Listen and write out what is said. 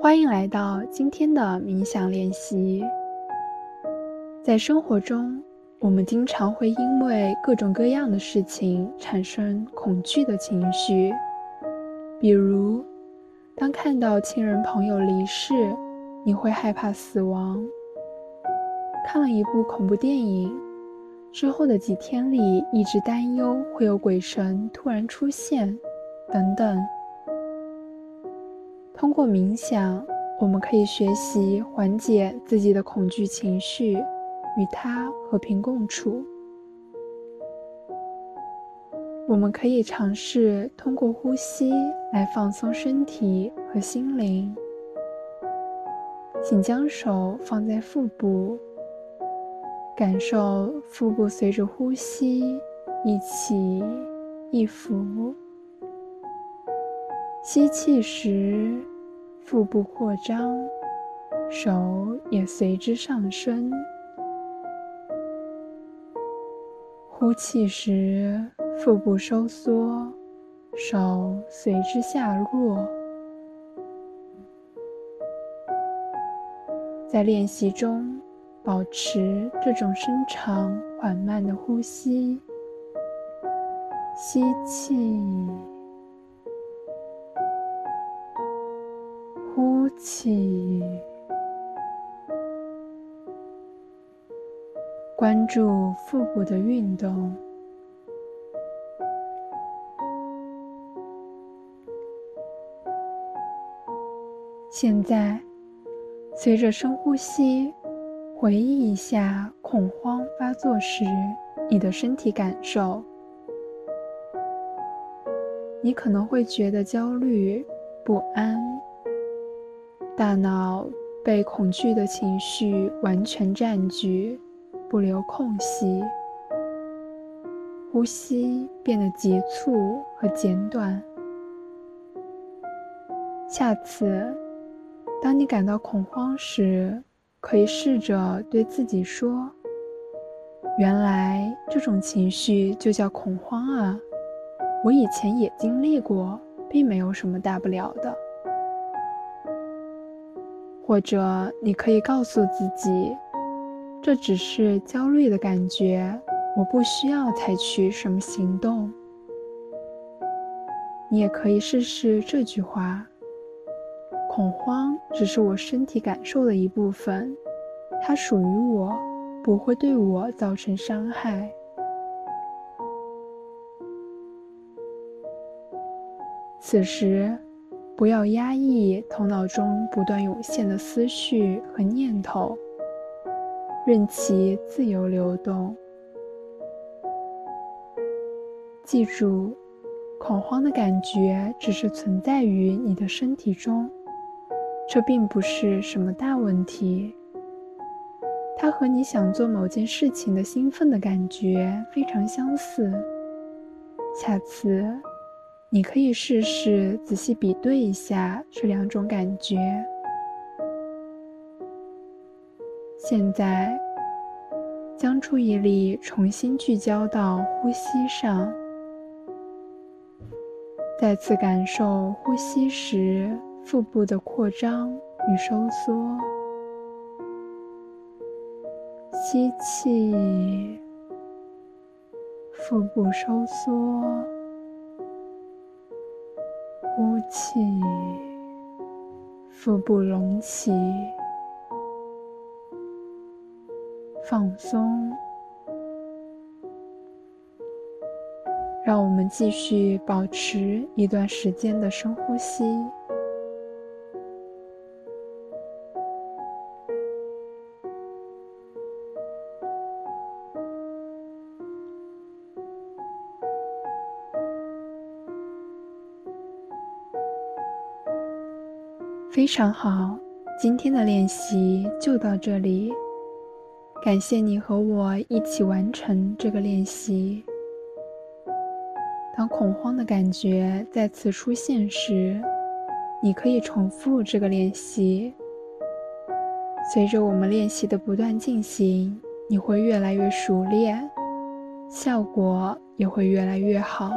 欢迎来到今天的冥想练习。在生活中，我们经常会因为各种各样的事情产生恐惧的情绪，比如，当看到亲人朋友离世，你会害怕死亡；看了一部恐怖电影之后的几天里，一直担忧会有鬼神突然出现，等等。通过冥想，我们可以学习缓解自己的恐惧情绪，与它和平共处。我们可以尝试通过呼吸来放松身体和心灵。请将手放在腹部，感受腹部随着呼吸一起一伏。吸气时。腹部扩张，手也随之上升。呼气时，腹部收缩，手随之下落。在练习中，保持这种深长缓慢的呼吸。吸气。气，关注腹部的运动。现在，随着深呼吸，回忆一下恐慌发作时你的身体感受。你可能会觉得焦虑、不安。大脑被恐惧的情绪完全占据，不留空隙。呼吸变得急促和简短。下次，当你感到恐慌时，可以试着对自己说：“原来这种情绪就叫恐慌啊！我以前也经历过，并没有什么大不了的。”或者你可以告诉自己，这只是焦虑的感觉，我不需要采取什么行动。你也可以试试这句话：恐慌只是我身体感受的一部分，它属于我，不会对我造成伤害。此时。不要压抑头脑中不断涌现的思绪和念头，任其自由流动。记住，恐慌的感觉只是存在于你的身体中，这并不是什么大问题。它和你想做某件事情的兴奋的感觉非常相似。下次。你可以试试仔细比对一下这两种感觉。现在，将注意力重新聚焦到呼吸上，再次感受呼吸时腹部的扩张与收缩。吸气，腹部收缩。呼气，腹部隆起，放松。让我们继续保持一段时间的深呼吸。非常好，今天的练习就到这里。感谢你和我一起完成这个练习。当恐慌的感觉再次出现时，你可以重复这个练习。随着我们练习的不断进行，你会越来越熟练，效果也会越来越好。